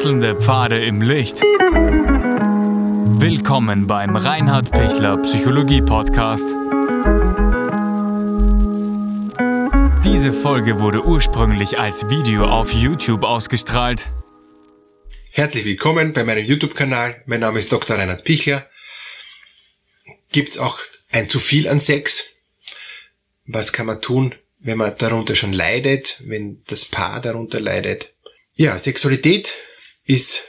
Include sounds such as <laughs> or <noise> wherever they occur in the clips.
Wechselnde Pfade im Licht. Willkommen beim Reinhard Pichler Psychologie Podcast. Diese Folge wurde ursprünglich als Video auf YouTube ausgestrahlt. Herzlich willkommen bei meinem YouTube-Kanal. Mein Name ist Dr. Reinhard Pichler. Gibt's auch ein zu viel an Sex? Was kann man tun, wenn man darunter schon leidet, wenn das Paar darunter leidet? Ja, Sexualität ist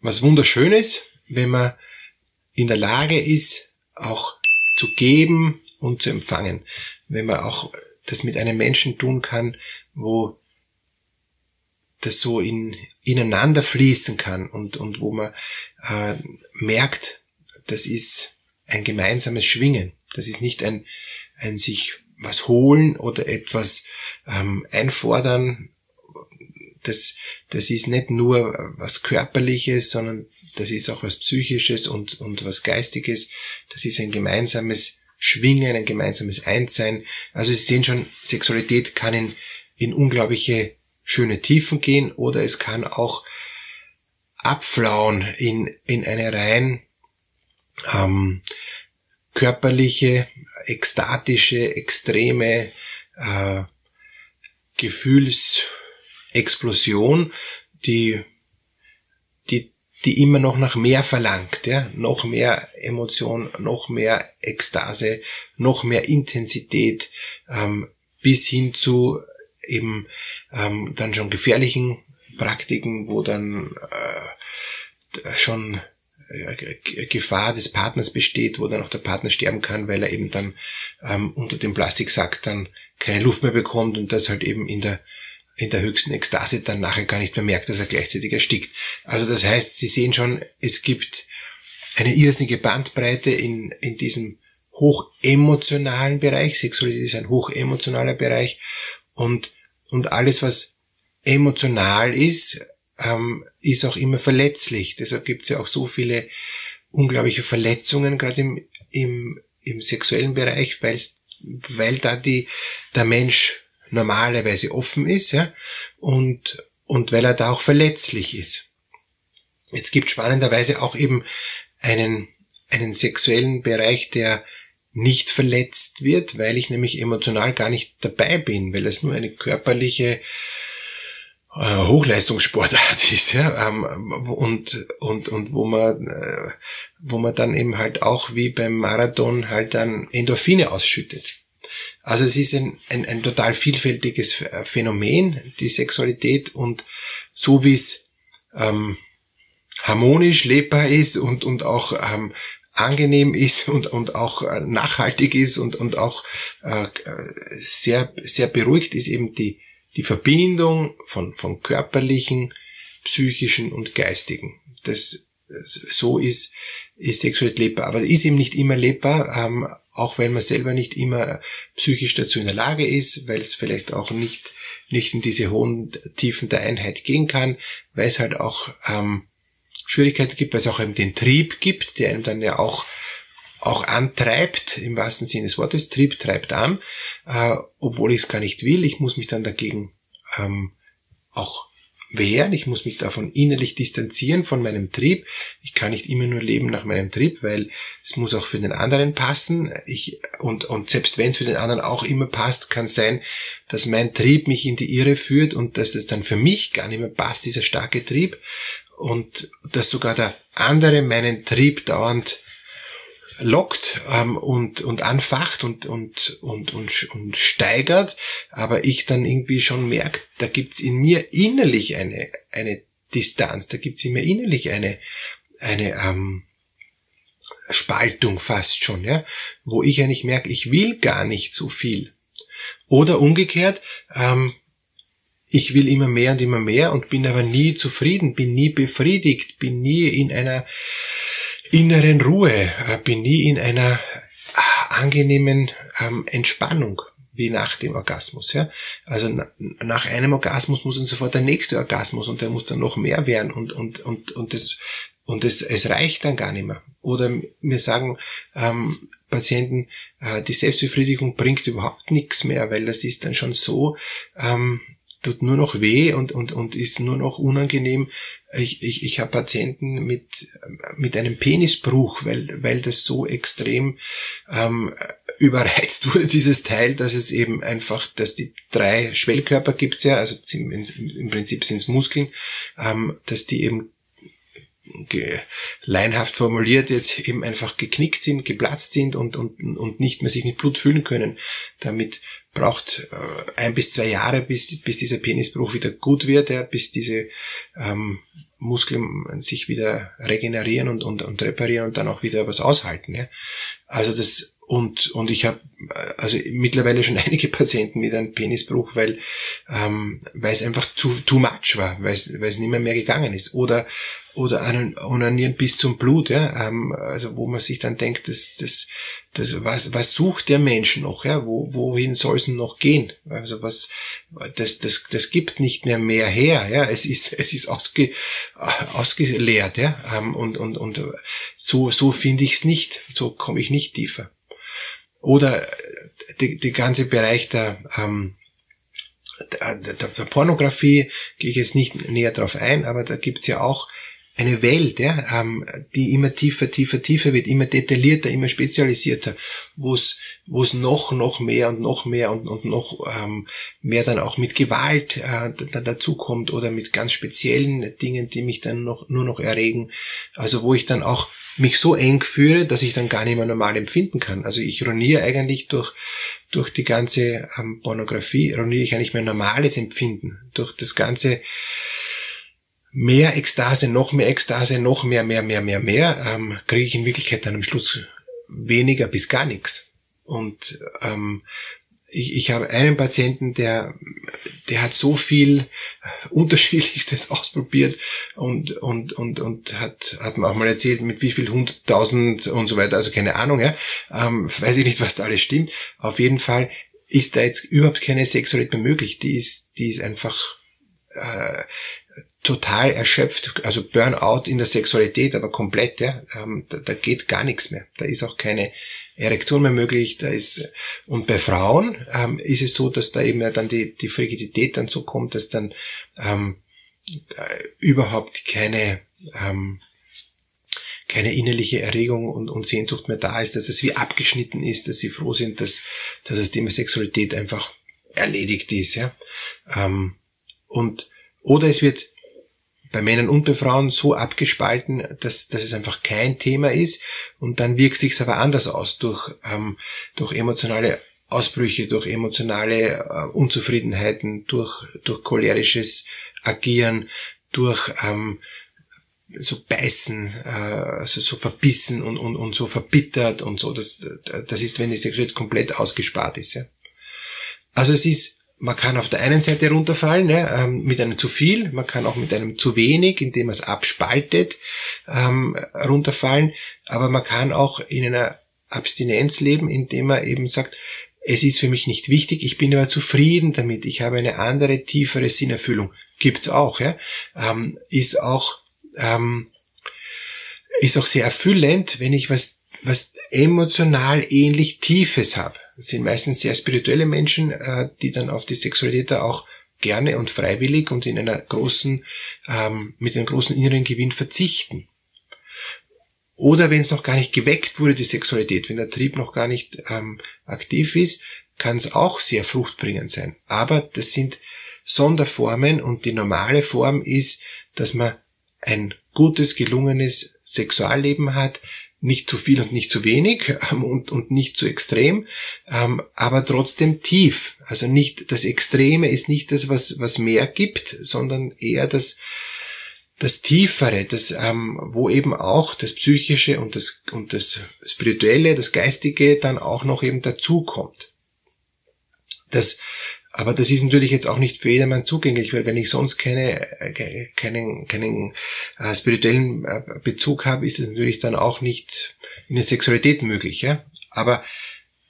was Wunderschönes, wenn man in der Lage ist, auch zu geben und zu empfangen. Wenn man auch das mit einem Menschen tun kann, wo das so in, ineinander fließen kann und, und wo man äh, merkt, das ist ein gemeinsames Schwingen. Das ist nicht ein, ein sich was holen oder etwas ähm, einfordern. Das, das ist nicht nur was Körperliches, sondern das ist auch was Psychisches und, und was Geistiges. Das ist ein gemeinsames Schwingen, ein gemeinsames Einssein. Also Sie sehen schon, Sexualität kann in, in unglaubliche schöne Tiefen gehen oder es kann auch abflauen in, in eine rein ähm, körperliche, ekstatische, extreme äh, Gefühlsexplosion, die, die, die immer noch nach mehr verlangt, ja, noch mehr Emotion, noch mehr Ekstase, noch mehr Intensität, ähm, bis hin zu eben ähm, dann schon gefährlichen Praktiken, wo dann äh, schon Gefahr des Partners besteht, wo dann auch der Partner sterben kann, weil er eben dann ähm, unter dem Plastiksack dann keine Luft mehr bekommt und das halt eben in der in der höchsten Ekstase dann nachher gar nicht mehr merkt, dass er gleichzeitig erstickt. Also das heißt, Sie sehen schon, es gibt eine irrsinnige Bandbreite in, in diesem hochemotionalen Bereich. Sexualität ist ein hochemotionaler Bereich und, und alles, was emotional ist, ähm, ist auch immer verletzlich. Deshalb gibt es ja auch so viele unglaubliche Verletzungen, gerade im, im, im sexuellen Bereich, weil da die, der Mensch normalerweise offen ist ja, und, und weil er da auch verletzlich ist. Jetzt gibt spannenderweise auch eben einen, einen sexuellen Bereich, der nicht verletzt wird, weil ich nämlich emotional gar nicht dabei bin, weil es nur eine körperliche äh, Hochleistungssportart <laughs> ist, ja, ähm, und, und, und wo man, äh, wo man dann eben halt auch wie beim Marathon halt dann Endorphine ausschüttet. Also es ist ein, ein, ein total vielfältiges Phänomen, die Sexualität und so wie es ähm, harmonisch lebbar ist und, und auch ähm, angenehm ist <laughs> und, und auch äh, nachhaltig ist und, und auch äh, sehr, sehr beruhigt ist eben die, die Verbindung von, von körperlichen, psychischen und geistigen. Das, so ist, ist Sexualität lebbar. Aber ist eben nicht immer lebbar, ähm, auch wenn man selber nicht immer psychisch dazu in der Lage ist, weil es vielleicht auch nicht, nicht in diese hohen Tiefen der Einheit gehen kann, weil es halt auch ähm, Schwierigkeiten gibt, weil es auch eben den Trieb gibt, der einem dann ja auch auch antreibt, im wahrsten Sinne des Wortes, Trieb treibt an, äh, obwohl ich es gar nicht will. Ich muss mich dann dagegen ähm, auch wehren, ich muss mich davon innerlich distanzieren von meinem Trieb. Ich kann nicht immer nur leben nach meinem Trieb, weil es muss auch für den anderen passen. Ich, und, und selbst wenn es für den anderen auch immer passt, kann es sein, dass mein Trieb mich in die Irre führt und dass das dann für mich gar nicht mehr passt, dieser starke Trieb und dass sogar der andere meinen Trieb dauernd lockt ähm, und, und anfacht und, und, und, und, und steigert, aber ich dann irgendwie schon merke, da gibt's in mir innerlich eine, eine Distanz, da gibt's in mir innerlich eine, eine ähm, Spaltung fast schon, ja, wo ich eigentlich merke, ich will gar nicht so viel. Oder umgekehrt, ähm, ich will immer mehr und immer mehr und bin aber nie zufrieden, bin nie befriedigt, bin nie in einer inneren Ruhe, äh, bin nie in einer äh, angenehmen ähm, Entspannung wie nach dem Orgasmus. Ja? Also nach einem Orgasmus muss dann sofort der nächste Orgasmus und der muss dann noch mehr werden und und und und das und es, es reicht dann gar nicht mehr. Oder mir sagen ähm, Patienten, äh, die Selbstbefriedigung bringt überhaupt nichts mehr, weil das ist dann schon so, ähm, tut nur noch weh und, und, und ist nur noch unangenehm. Ich, ich, ich habe Patienten mit, mit einem Penisbruch, weil, weil das so extrem ähm, überreizt wurde, <laughs> dieses Teil, dass es eben einfach, dass die drei Schwellkörper gibt's ja, also im, Prinzip sind es Muskeln, ähm, dass die eben leinhaft formuliert jetzt eben einfach geknickt sind, geplatzt sind und, und, und nicht mehr sich mit Blut füllen können. Damit braucht äh, ein bis zwei Jahre, bis, bis dieser Penisbruch wieder gut wird, ja, bis diese ähm, Muskeln sich wieder regenerieren und, und, und reparieren und dann auch wieder was aushalten. Ja. Also das und, und ich habe also mittlerweile schon <laughs> einige Patienten mit einem Penisbruch, weil, ähm, weil es einfach zu too much war, weil es, weil es nicht mehr, mehr gegangen ist. Oder oder onanieren bis zum Blut, ja, ähm, also wo man sich dann denkt, das, das, das, was, was sucht der Mensch noch, ja, wo, wohin soll es noch gehen? Also was, das, das, das gibt nicht mehr mehr her, ja, es ist, es ist ausge, ausgeleert, ja, ähm, und, und, und so, so finde ich es nicht, so komme ich nicht tiefer. Oder die, die ganze Bereich der, ähm, der, der, der Pornografie gehe ich jetzt nicht näher drauf ein, aber da gibt's ja auch eine Welt, ja, ähm, die immer tiefer, tiefer, tiefer wird, immer detaillierter, immer spezialisierter, wo es wo es noch, noch mehr und noch mehr und, und noch ähm, mehr dann auch mit Gewalt äh, dazukommt oder mit ganz speziellen Dingen, die mich dann noch nur noch erregen. Also wo ich dann auch mich so eng führe, dass ich dann gar nicht mehr normal empfinden kann. Also ich roniere eigentlich durch, durch die ganze ähm, Pornografie, roniere ich eigentlich mein normales Empfinden. Durch das ganze mehr Ekstase, noch mehr Ekstase, noch mehr, mehr, mehr, mehr, mehr, ähm, kriege ich in Wirklichkeit dann am Schluss weniger bis gar nichts. Und ähm, ich, ich habe einen Patienten, der, der hat so viel <laughs> Unterschiedlichstes <laughs> ausprobiert und, und, und, und hat, hat mir auch mal erzählt, mit wie viel hunderttausend und so weiter, also keine Ahnung, ja, ähm, weiß ich nicht, was da alles stimmt. Auf jeden Fall ist da jetzt überhaupt keine Sexualität mehr möglich. Die ist, die ist einfach äh, total erschöpft, also Burnout in der Sexualität, aber komplett, ja, ähm, da, da, geht gar nichts mehr. Da ist auch keine Erektion mehr möglich, da ist, und bei Frauen ähm, ist es so, dass da eben ja dann die, die Frigidität dann so kommt, dass dann ähm, äh, überhaupt keine, ähm, keine innerliche Erregung und, und Sehnsucht mehr da ist, dass es wie abgeschnitten ist, dass sie froh sind, dass, dass das Thema Sexualität einfach erledigt ist, ja. Ähm, und, oder es wird bei Männern und bei Frauen so abgespalten, dass, dass es einfach kein Thema ist und dann wirkt sich aber anders aus durch, ähm, durch emotionale Ausbrüche, durch emotionale äh, Unzufriedenheiten, durch, durch cholerisches Agieren, durch ähm, so beißen, äh, also so verbissen und, und, und so verbittert und so. Das, das ist, wenn die Sexualität komplett ausgespart ist. Ja. Also es ist man kann auf der einen Seite runterfallen ja, ähm, mit einem zu viel, man kann auch mit einem zu wenig, indem man es abspaltet, ähm, runterfallen, aber man kann auch in einer Abstinenz leben, indem man eben sagt, es ist für mich nicht wichtig, ich bin aber zufrieden damit, ich habe eine andere, tiefere Sinnerfüllung. Gibt's auch, ja. Ähm, ist auch, ähm, ist auch sehr erfüllend, wenn ich was, was emotional ähnlich Tiefes habe. Sind meistens sehr spirituelle Menschen, äh, die dann auf die Sexualität auch gerne und freiwillig und in einer großen, ähm, mit einem großen inneren Gewinn verzichten. Oder wenn es noch gar nicht geweckt wurde, die Sexualität, wenn der Trieb noch gar nicht ähm, aktiv ist, kann es auch sehr fruchtbringend sein. Aber das sind Sonderformen und die normale Form ist, dass man ein gutes, gelungenes Sexualleben hat, nicht zu viel und nicht zu wenig ähm, und, und nicht zu extrem, ähm, aber trotzdem tief. Also nicht das Extreme ist nicht das, was, was mehr gibt, sondern eher das, das Tiefere, das, ähm, wo eben auch das Psychische und das, und das Spirituelle, das Geistige dann auch noch eben dazukommt. Das, aber das ist natürlich jetzt auch nicht für jedermann zugänglich, weil wenn ich sonst keine, äh, keinen, keinen äh, spirituellen äh, Bezug habe, ist es natürlich dann auch nicht in der Sexualität möglich. Ja? Aber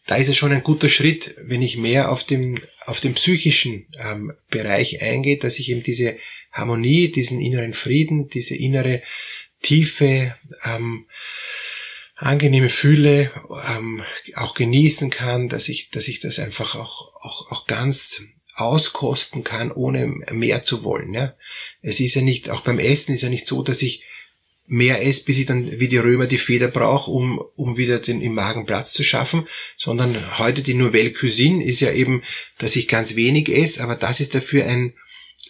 da ist es schon ein guter Schritt, wenn ich mehr auf dem, auf den psychischen ähm, Bereich eingehe, dass ich eben diese Harmonie, diesen inneren Frieden, diese innere tiefe ähm, angenehme Fühle ähm, auch genießen kann, dass ich, dass ich das einfach auch, auch, auch ganz auskosten kann, ohne mehr zu wollen. Ja. Es ist ja nicht, auch beim Essen ist ja nicht so, dass ich mehr esse, bis ich dann wie die Römer die Feder brauche, um, um wieder den, im Magen Platz zu schaffen, sondern heute die Nouvelle Cuisine ist ja eben, dass ich ganz wenig esse, aber das ist dafür ein,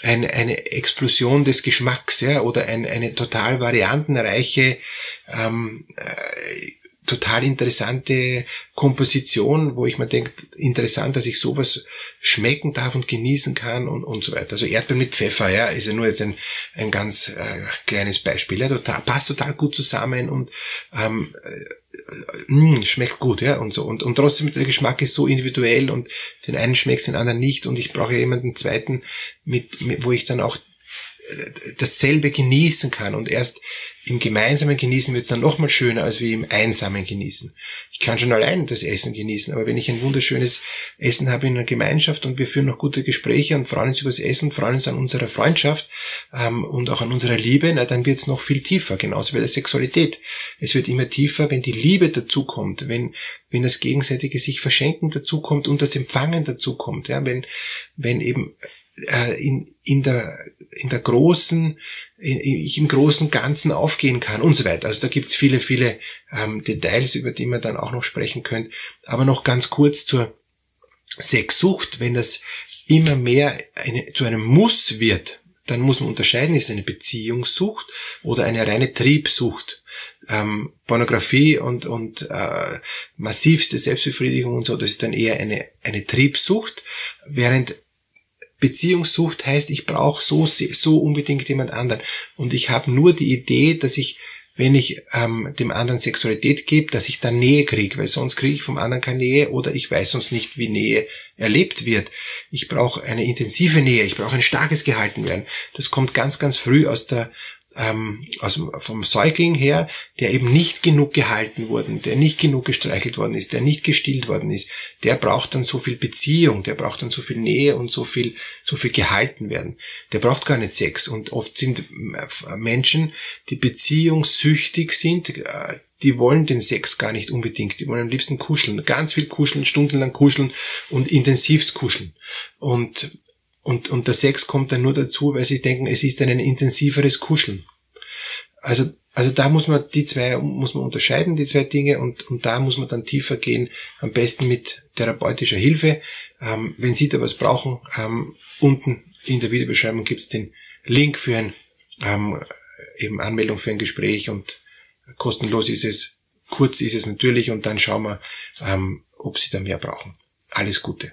ein, eine Explosion des Geschmacks, ja, oder ein, eine total variantenreiche ähm, äh, total interessante Komposition, wo ich mir denke, interessant, dass ich sowas schmecken darf und genießen kann und, und so weiter. Also Erdbeeren mit Pfeffer, ja, ist ja nur jetzt ein, ein ganz äh, kleines Beispiel. Ja, total, passt total gut zusammen und ähm, äh, mh, schmeckt gut, ja, und so. Und, und trotzdem, der Geschmack ist so individuell und den einen schmeckt, den anderen nicht und ich brauche jemanden zweiten, mit, mit wo ich dann auch äh, dasselbe genießen kann und erst im gemeinsamen Genießen wird es dann nochmal schöner als wie im einsamen Genießen. Ich kann schon allein das Essen genießen, aber wenn ich ein wunderschönes Essen habe in einer Gemeinschaft und wir führen noch gute Gespräche und freuen uns über das Essen, freuen uns an unserer Freundschaft ähm, und auch an unserer Liebe, na, dann wird es noch viel tiefer, genauso wie der Sexualität. Es wird immer tiefer, wenn die Liebe dazukommt, wenn wenn das gegenseitige sich verschenken dazukommt und das Empfangen dazukommt, ja, wenn wenn eben äh, in, in der in der großen ich im großen Ganzen aufgehen kann und so weiter. Also da gibt's viele, viele ähm, Details, über die man dann auch noch sprechen könnte. Aber noch ganz kurz zur Sexsucht. Wenn das immer mehr eine, zu einem Muss wird, dann muss man unterscheiden, ist es eine Beziehungssucht oder eine reine Triebsucht. Ähm, Pornografie und, und äh, massivste Selbstbefriedigung und so, das ist dann eher eine, eine Triebsucht, während Beziehungssucht heißt, ich brauche so, so unbedingt jemand anderen. Und ich habe nur die Idee, dass ich, wenn ich ähm, dem anderen Sexualität gebe, dass ich dann Nähe kriege, weil sonst kriege ich vom anderen keine Nähe oder ich weiß sonst nicht, wie Nähe erlebt wird. Ich brauche eine intensive Nähe, ich brauche ein starkes Gehaltenwerden. Das kommt ganz, ganz früh aus der ähm, aus, vom Säugling her, der eben nicht genug gehalten worden, der nicht genug gestreichelt worden ist, der nicht gestillt worden ist, der braucht dann so viel Beziehung, der braucht dann so viel Nähe und so viel, so viel gehalten werden. Der braucht gar nicht Sex. Und oft sind äh, Menschen, die beziehungssüchtig sind, äh, die wollen den Sex gar nicht unbedingt. Die wollen am liebsten kuscheln, ganz viel kuscheln, stundenlang kuscheln und intensivst kuscheln. Und und, und der Sex kommt dann nur dazu, weil sie denken, es ist ein intensiveres Kuscheln. Also, also da muss man die zwei, muss man unterscheiden, die zwei Dinge, und, und da muss man dann tiefer gehen, am besten mit therapeutischer Hilfe. Ähm, wenn Sie da was brauchen, ähm, unten in der Videobeschreibung gibt's den Link für ein ähm, eben Anmeldung für ein Gespräch und kostenlos ist es, kurz ist es natürlich und dann schauen wir, ähm, ob Sie da mehr brauchen. Alles Gute.